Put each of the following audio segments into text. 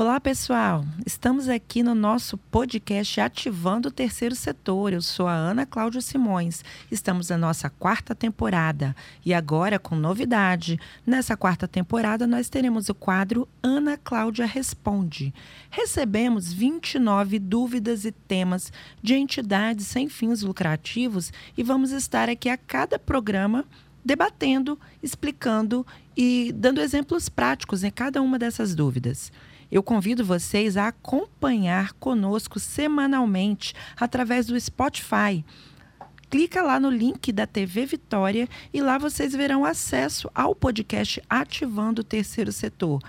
Olá, pessoal! Estamos aqui no nosso podcast Ativando o Terceiro Setor. Eu sou a Ana Cláudia Simões. Estamos na nossa quarta temporada e agora com novidade. Nessa quarta temporada, nós teremos o quadro Ana Cláudia Responde. Recebemos 29 dúvidas e temas de entidades sem fins lucrativos e vamos estar aqui a cada programa debatendo, explicando e dando exemplos práticos em cada uma dessas dúvidas. Eu convido vocês a acompanhar conosco semanalmente através do Spotify. Clica lá no link da TV Vitória e lá vocês verão acesso ao podcast Ativando o Terceiro Setor.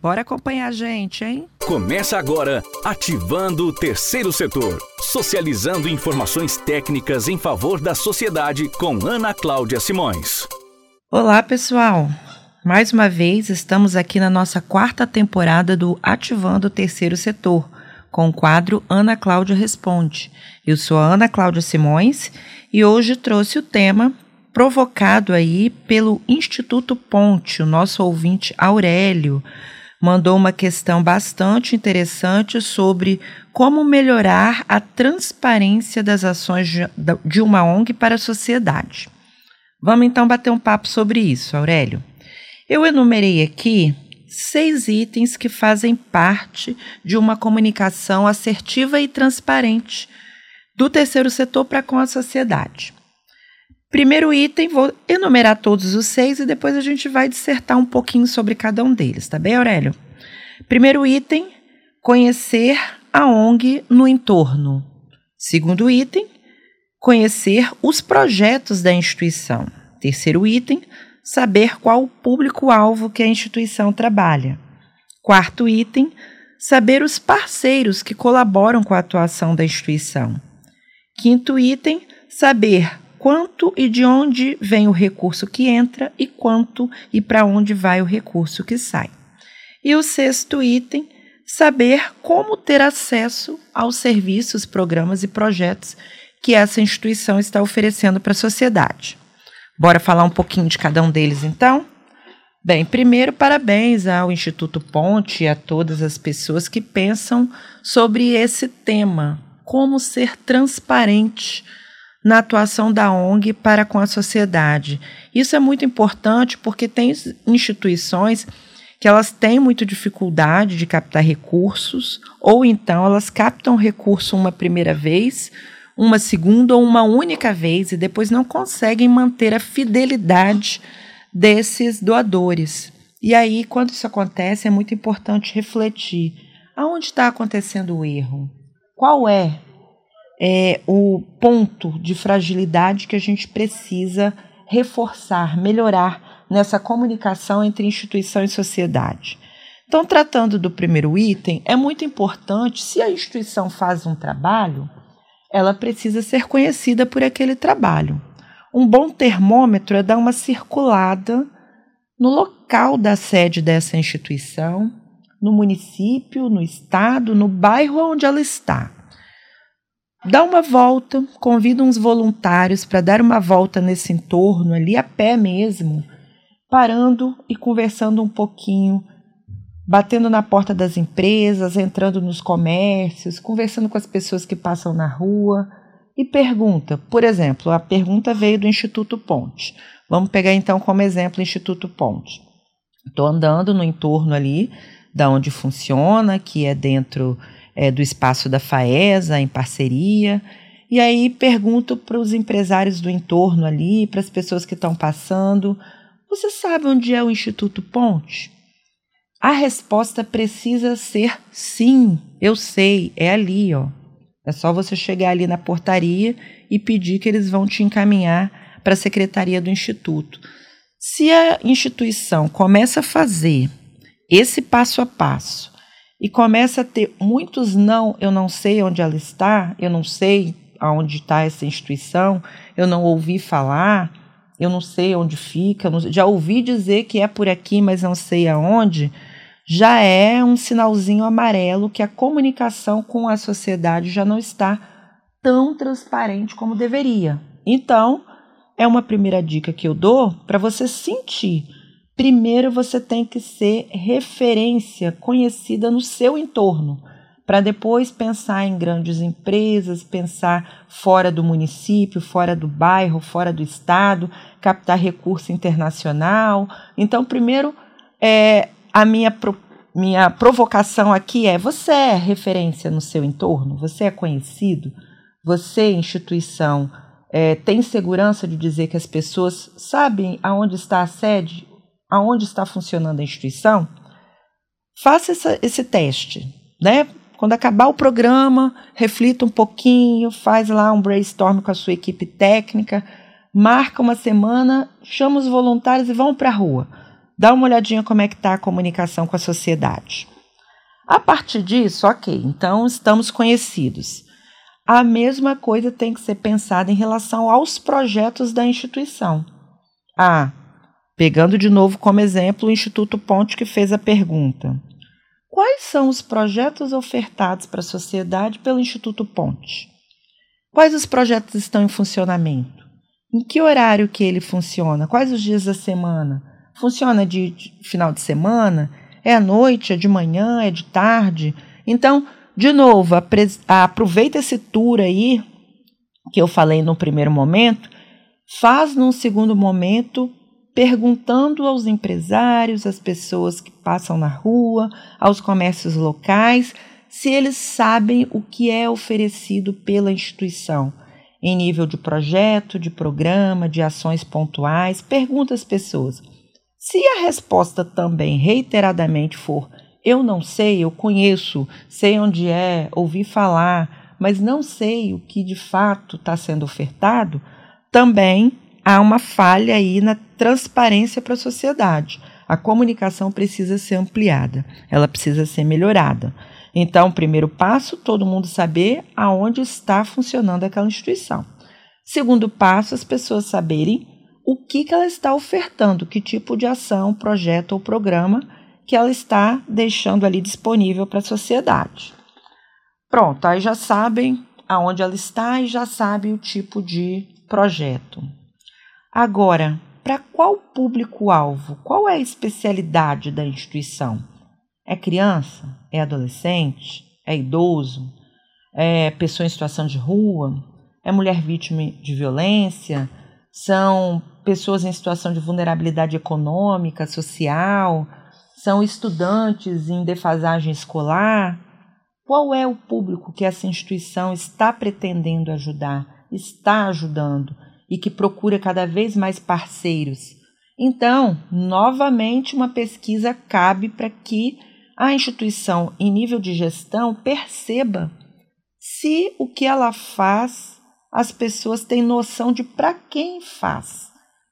Bora acompanhar a gente, hein? Começa agora Ativando o Terceiro Setor, socializando informações técnicas em favor da sociedade com Ana Cláudia Simões. Olá, pessoal. Mais uma vez, estamos aqui na nossa quarta temporada do Ativando o Terceiro Setor, com o quadro Ana Cláudia Responde. Eu sou a Ana Cláudia Simões e hoje trouxe o tema provocado aí pelo Instituto Ponte, o nosso ouvinte Aurélio mandou uma questão bastante interessante sobre como melhorar a transparência das ações de uma ONG para a sociedade. Vamos então bater um papo sobre isso, Aurélio. Eu enumerei aqui seis itens que fazem parte de uma comunicação assertiva e transparente do terceiro setor para com a sociedade. Primeiro item, vou enumerar todos os seis e depois a gente vai dissertar um pouquinho sobre cada um deles, tá bem, Aurélio? Primeiro item, conhecer a ONG no entorno. Segundo item, conhecer os projetos da instituição. Terceiro item, saber qual o público-alvo que a instituição trabalha. Quarto item, saber os parceiros que colaboram com a atuação da instituição. Quinto item, saber quanto e de onde vem o recurso que entra e quanto e para onde vai o recurso que sai. E o sexto item, saber como ter acesso aos serviços, programas e projetos que essa instituição está oferecendo para a sociedade. Bora falar um pouquinho de cada um deles, então? Bem, primeiro, parabéns ao Instituto Ponte e a todas as pessoas que pensam sobre esse tema, como ser transparente na atuação da ONG para com a sociedade. Isso é muito importante porque tem instituições que elas têm muita dificuldade de captar recursos, ou então elas captam recurso uma primeira vez, uma segunda ou uma única vez e depois não conseguem manter a fidelidade desses doadores. E aí, quando isso acontece, é muito importante refletir: aonde está acontecendo o erro? Qual é, é o ponto de fragilidade que a gente precisa reforçar, melhorar nessa comunicação entre instituição e sociedade? Então, tratando do primeiro item, é muito importante, se a instituição faz um trabalho, ela precisa ser conhecida por aquele trabalho. Um bom termômetro é dar uma circulada no local da sede dessa instituição, no município, no estado, no bairro onde ela está. Dá uma volta, convida uns voluntários para dar uma volta nesse entorno ali a pé mesmo, parando e conversando um pouquinho batendo na porta das empresas, entrando nos comércios, conversando com as pessoas que passam na rua e pergunta. Por exemplo, a pergunta veio do Instituto Ponte. Vamos pegar então como exemplo o Instituto Ponte. Estou andando no entorno ali da onde funciona, que é dentro é, do espaço da FAESA, em parceria. E aí pergunto para os empresários do entorno ali, para as pessoas que estão passando: você sabe onde é o Instituto Ponte? A resposta precisa ser sim, eu sei, é ali, ó. É só você chegar ali na portaria e pedir que eles vão te encaminhar para a secretaria do instituto. Se a instituição começa a fazer esse passo a passo e começa a ter muitos não, eu não sei onde ela está, eu não sei aonde está essa instituição, eu não ouvi falar, eu não sei onde fica, já ouvi dizer que é por aqui, mas não sei aonde já é um sinalzinho amarelo que a comunicação com a sociedade já não está tão transparente como deveria. Então, é uma primeira dica que eu dou para você sentir. primeiro você tem que ser referência conhecida no seu entorno, para depois pensar em grandes empresas, pensar fora do município, fora do bairro, fora do estado, captar recurso internacional. Então, primeiro, é, a minha, minha provocação aqui é: você é referência no seu entorno? Você é conhecido? Você, instituição, é, tem segurança de dizer que as pessoas sabem aonde está a sede, aonde está funcionando a instituição? Faça essa, esse teste, né? Quando acabar o programa, reflita um pouquinho, faz lá um brainstorm com a sua equipe técnica, marca uma semana, chama os voluntários e vão para a rua. Dá uma olhadinha como é que está a comunicação com a sociedade. A partir disso, ok, então estamos conhecidos. A mesma coisa tem que ser pensada em relação aos projetos da instituição. Ah, pegando de novo como exemplo o Instituto Ponte que fez a pergunta. Quais são os projetos ofertados para a sociedade pelo Instituto Ponte? Quais os projetos estão em funcionamento? Em que horário que ele funciona? Quais os dias da semana? Funciona de, final de semana? É à noite? É de manhã? É de tarde? Então, de novo, aproveita esse tour aí que eu falei no primeiro momento, faz num segundo momento perguntando aos empresários, às pessoas que passam na rua, aos comércios locais, se eles sabem o que é oferecido pela instituição em nível de projeto, de programa, de ações pontuais. Pergunta às pessoas. Se a resposta também reiteradamente for eu não sei, eu conheço, sei onde é, ouvi falar, mas não sei o que de fato está sendo ofertado, também há uma falha aí na transparência para a sociedade. A comunicação precisa ser ampliada, ela precisa ser melhorada. Então, primeiro passo, todo mundo saber aonde está funcionando aquela instituição. Segundo passo, as pessoas saberem o que, que ela está ofertando, que tipo de ação, projeto ou programa que ela está deixando ali disponível para a sociedade. Pronto, aí já sabem aonde ela está e já sabem o tipo de projeto. Agora, para qual público-alvo? Qual é a especialidade da instituição? É criança? É adolescente? É idoso? É pessoa em situação de rua? É mulher vítima de violência? São pessoas em situação de vulnerabilidade econômica, social? São estudantes em defasagem escolar? Qual é o público que essa instituição está pretendendo ajudar, está ajudando e que procura cada vez mais parceiros? Então, novamente, uma pesquisa cabe para que a instituição, em nível de gestão, perceba se o que ela faz as pessoas têm noção de para quem faz.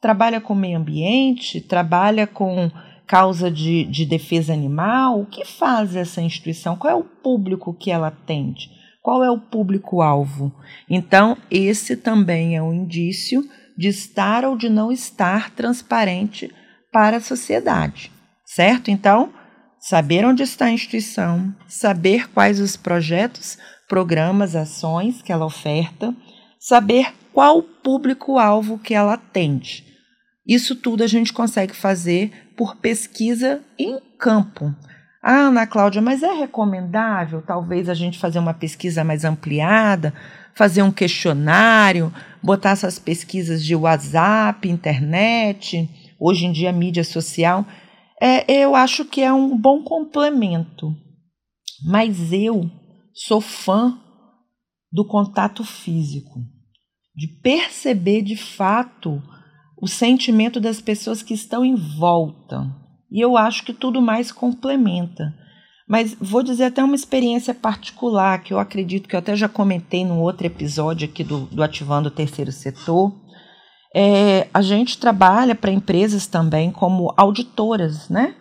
Trabalha com meio ambiente, trabalha com causa de, de defesa animal, o que faz essa instituição? Qual é o público que ela atende? Qual é o público-alvo? Então, esse também é um indício de estar ou de não estar transparente para a sociedade, certo? Então, saber onde está a instituição, saber quais os projetos, programas, ações que ela oferta, saber qual público-alvo que ela atende. Isso tudo a gente consegue fazer por pesquisa em campo. Ah, Ana Cláudia, mas é recomendável talvez a gente fazer uma pesquisa mais ampliada, fazer um questionário, botar essas pesquisas de WhatsApp, internet, hoje em dia mídia social. É, eu acho que é um bom complemento. Mas eu sou fã do contato físico, de perceber de fato o sentimento das pessoas que estão em volta. E eu acho que tudo mais complementa. Mas vou dizer até uma experiência particular, que eu acredito que eu até já comentei num outro episódio aqui do, do Ativando o Terceiro Setor. É, a gente trabalha para empresas também como auditoras, né?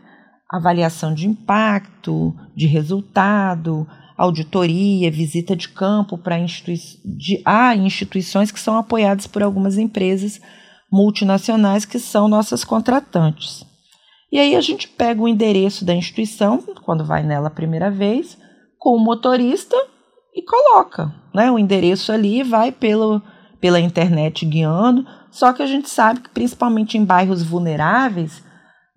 Avaliação de impacto, de resultado, auditoria, visita de campo para institui de, ah, instituições que são apoiadas por algumas empresas multinacionais que são nossas contratantes. E aí a gente pega o endereço da instituição, quando vai nela a primeira vez, com o motorista e coloca né, o endereço ali, vai pelo, pela internet guiando. Só que a gente sabe que, principalmente em bairros vulneráveis,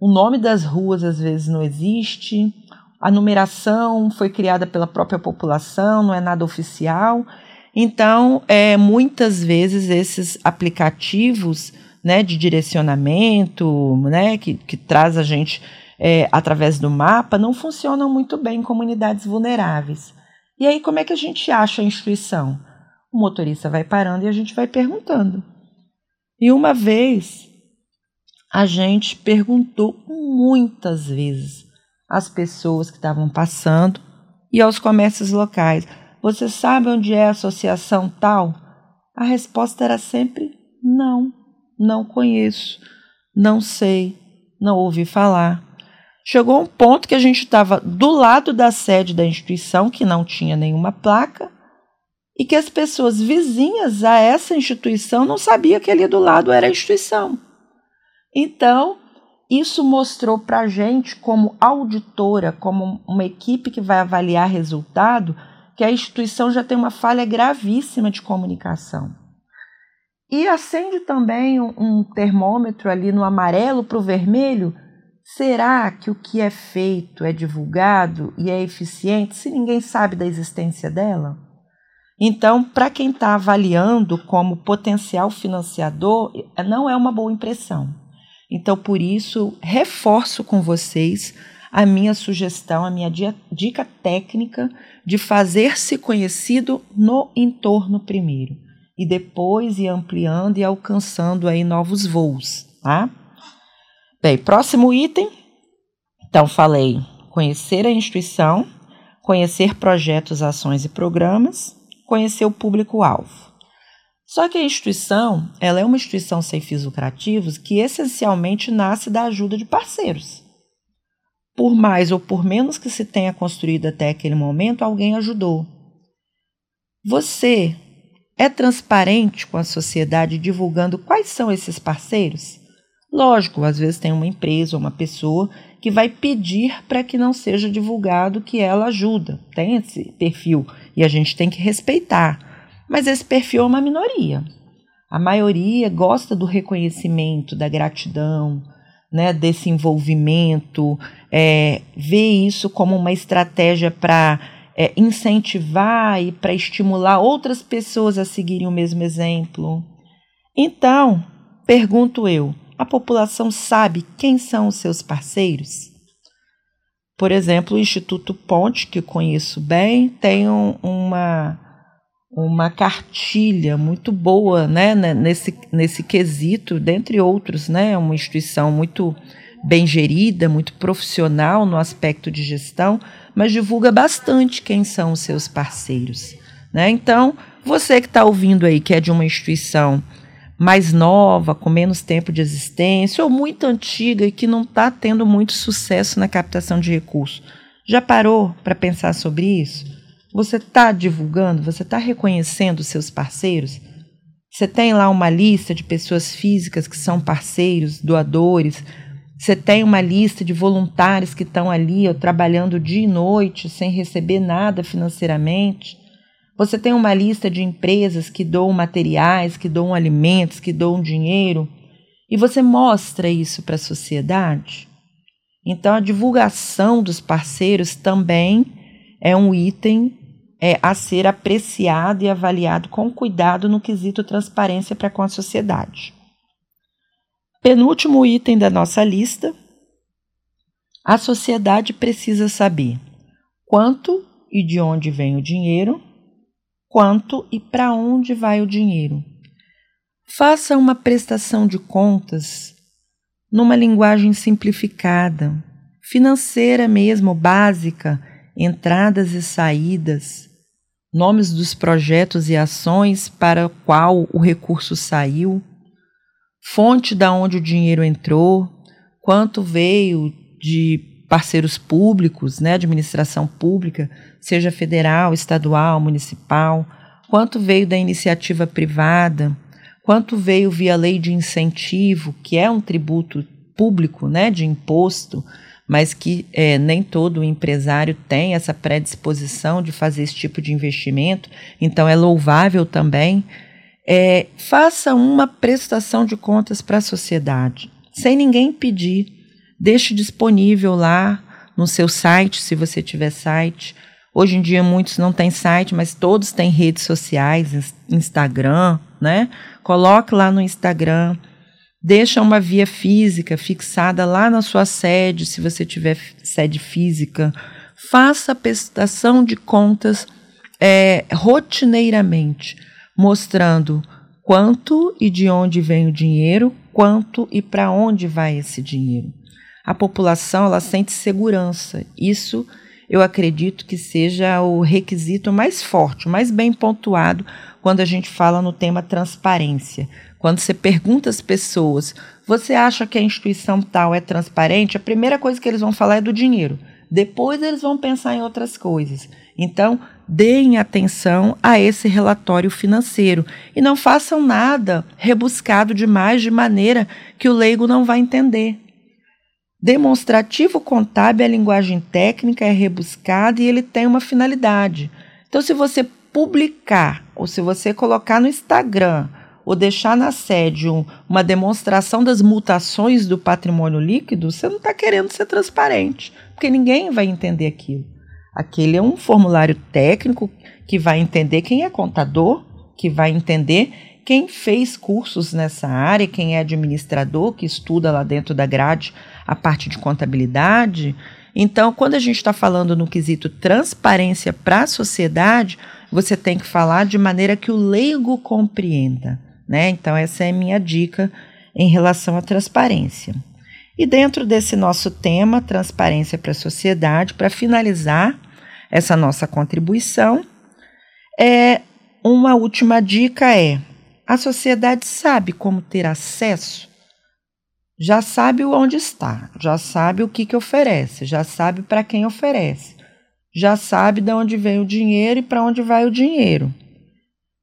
o nome das ruas às vezes não existe, a numeração foi criada pela própria população, não é nada oficial. Então, é, muitas vezes esses aplicativos né, de direcionamento, né, que, que traz a gente é, através do mapa, não funcionam muito bem em comunidades vulneráveis. E aí, como é que a gente acha a instituição? O motorista vai parando e a gente vai perguntando. E uma vez a gente perguntou muitas vezes às pessoas que estavam passando e aos comércios locais: Você sabe onde é a associação tal? A resposta era sempre: Não, não conheço, não sei, não ouvi falar. Chegou um ponto que a gente estava do lado da sede da instituição, que não tinha nenhuma placa, e que as pessoas vizinhas a essa instituição não sabiam que ali do lado era a instituição. Então, isso mostrou para a gente, como auditora, como uma equipe que vai avaliar resultado, que a instituição já tem uma falha gravíssima de comunicação. E acende também um, um termômetro ali no amarelo para o vermelho. Será que o que é feito é divulgado e é eficiente se ninguém sabe da existência dela? Então, para quem está avaliando como potencial financiador, não é uma boa impressão. Então, por isso, reforço com vocês a minha sugestão, a minha dica técnica de fazer-se conhecido no entorno primeiro e depois ir ampliando e alcançando aí novos voos, tá? Bem, próximo item. Então, falei conhecer a instituição, conhecer projetos, ações e programas, conhecer o público-alvo. Só que a instituição, ela é uma instituição sem fins lucrativos que essencialmente nasce da ajuda de parceiros. Por mais ou por menos que se tenha construído até aquele momento, alguém ajudou. Você é transparente com a sociedade divulgando quais são esses parceiros? Lógico, às vezes tem uma empresa ou uma pessoa que vai pedir para que não seja divulgado que ela ajuda. Tem esse perfil e a gente tem que respeitar. Mas esse perfil é uma minoria. A maioria gosta do reconhecimento, da gratidão, né, desse envolvimento, é, vê isso como uma estratégia para é, incentivar e para estimular outras pessoas a seguirem o mesmo exemplo. Então, pergunto eu, a população sabe quem são os seus parceiros? Por exemplo, o Instituto Ponte, que conheço bem, tem um, uma, uma cartilha muito boa né, nesse, nesse quesito, dentre outros, né, uma instituição muito bem gerida, muito profissional no aspecto de gestão, mas divulga bastante quem são os seus parceiros. Né? Então, você que está ouvindo aí, que é de uma instituição mais nova, com menos tempo de existência, ou muito antiga e que não está tendo muito sucesso na captação de recursos. Já parou para pensar sobre isso? Você está divulgando, você está reconhecendo seus parceiros? Você tem lá uma lista de pessoas físicas que são parceiros, doadores. Você tem uma lista de voluntários que estão ali ó, trabalhando dia e noite sem receber nada financeiramente. Você tem uma lista de empresas que doam materiais, que doam alimentos, que doam dinheiro, e você mostra isso para a sociedade? Então, a divulgação dos parceiros também é um item é, a ser apreciado e avaliado com cuidado no quesito transparência para com a sociedade. Penúltimo item da nossa lista: a sociedade precisa saber quanto e de onde vem o dinheiro quanto e para onde vai o dinheiro. Faça uma prestação de contas numa linguagem simplificada, financeira mesmo, básica, entradas e saídas, nomes dos projetos e ações para qual o recurso saiu, fonte da onde o dinheiro entrou, quanto veio de parceiros públicos, né, administração pública, seja federal, estadual, municipal, quanto veio da iniciativa privada, quanto veio via lei de incentivo, que é um tributo público, né, de imposto, mas que é, nem todo empresário tem essa predisposição de fazer esse tipo de investimento, então é louvável também. É, faça uma prestação de contas para a sociedade, sem ninguém pedir deixe disponível lá no seu site, se você tiver site. Hoje em dia muitos não têm site, mas todos têm redes sociais, Instagram, né? Coloque lá no Instagram, deixa uma via física fixada lá na sua sede, se você tiver sede física. Faça a prestação de contas é, rotineiramente, mostrando quanto e de onde vem o dinheiro, quanto e para onde vai esse dinheiro. A população ela sente segurança. Isso eu acredito que seja o requisito mais forte, mais bem pontuado quando a gente fala no tema transparência. Quando você pergunta às pessoas, você acha que a instituição tal é transparente? A primeira coisa que eles vão falar é do dinheiro. Depois eles vão pensar em outras coisas. Então, deem atenção a esse relatório financeiro e não façam nada rebuscado demais de maneira que o leigo não vai entender. Demonstrativo contábil é linguagem técnica, é rebuscada e ele tem uma finalidade. Então, se você publicar ou se você colocar no Instagram ou deixar na sede um, uma demonstração das mutações do patrimônio líquido, você não está querendo ser transparente, porque ninguém vai entender aquilo. Aquele é um formulário técnico que vai entender quem é contador, que vai entender quem fez cursos nessa área, quem é administrador, que estuda lá dentro da grade a parte de contabilidade. Então, quando a gente está falando no quesito transparência para a sociedade, você tem que falar de maneira que o leigo compreenda. Né? Então, essa é a minha dica em relação à transparência. E dentro desse nosso tema, transparência para a sociedade, para finalizar essa nossa contribuição, é uma última dica é: a sociedade sabe como ter acesso, já sabe onde está, já sabe o que, que oferece, já sabe para quem oferece, já sabe de onde vem o dinheiro e para onde vai o dinheiro,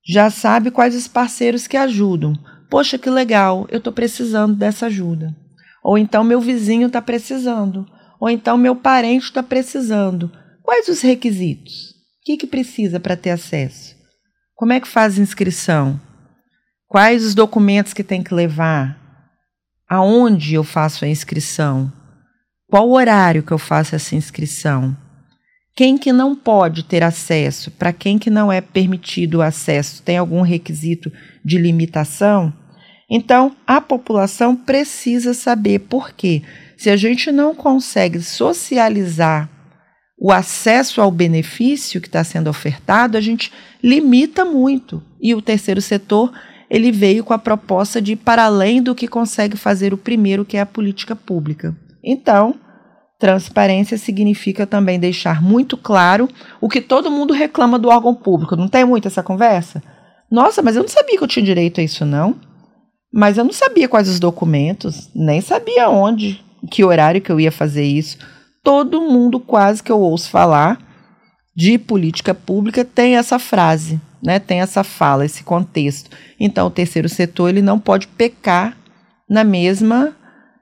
já sabe quais os parceiros que ajudam. Poxa, que legal, eu estou precisando dessa ajuda. Ou então meu vizinho está precisando. Ou então meu parente está precisando. Quais os requisitos? O que, que precisa para ter acesso? Como é que faz inscrição? Quais os documentos que tem que levar? Aonde eu faço a inscrição? Qual o horário que eu faço essa inscrição? Quem que não pode ter acesso? Para quem que não é permitido o acesso? Tem algum requisito de limitação? Então, a população precisa saber por quê. Se a gente não consegue socializar o acesso ao benefício que está sendo ofertado, a gente limita muito. E o terceiro setor ele veio com a proposta de ir para além do que consegue fazer o primeiro, que é a política pública. Então, transparência significa também deixar muito claro o que todo mundo reclama do órgão público. Não tem muito essa conversa? Nossa, mas eu não sabia que eu tinha direito a isso, não. Mas eu não sabia quais os documentos, nem sabia onde, que horário que eu ia fazer isso. Todo mundo quase que eu ouço falar de política pública tem essa frase, né? Tem essa fala, esse contexto. Então o terceiro setor ele não pode pecar na mesma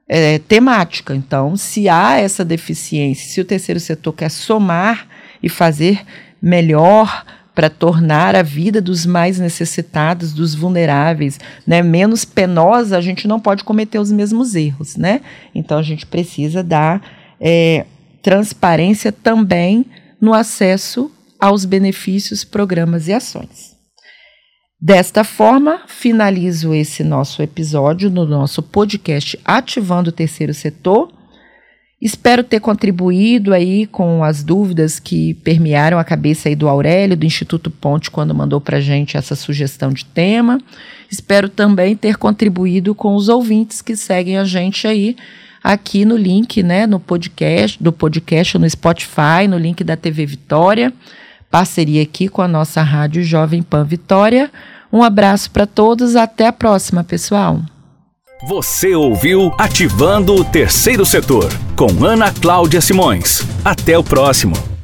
é, temática. Então, se há essa deficiência, se o terceiro setor quer somar e fazer melhor para tornar a vida dos mais necessitados, dos vulneráveis, né, menos penosa, a gente não pode cometer os mesmos erros, né? Então a gente precisa dar é, transparência também no acesso aos benefícios, programas e ações. Desta forma, finalizo esse nosso episódio no nosso podcast Ativando o Terceiro Setor Espero ter contribuído aí com as dúvidas que permearam a cabeça aí do Aurélio, do Instituto Ponte, quando mandou para a gente essa sugestão de tema. Espero também ter contribuído com os ouvintes que seguem a gente aí aqui no link, né, no podcast, do podcast no Spotify, no link da TV Vitória, parceria aqui com a nossa rádio Jovem Pan Vitória. Um abraço para todos, até a próxima, pessoal. Você ouviu Ativando o Terceiro Setor, com Ana Cláudia Simões. Até o próximo.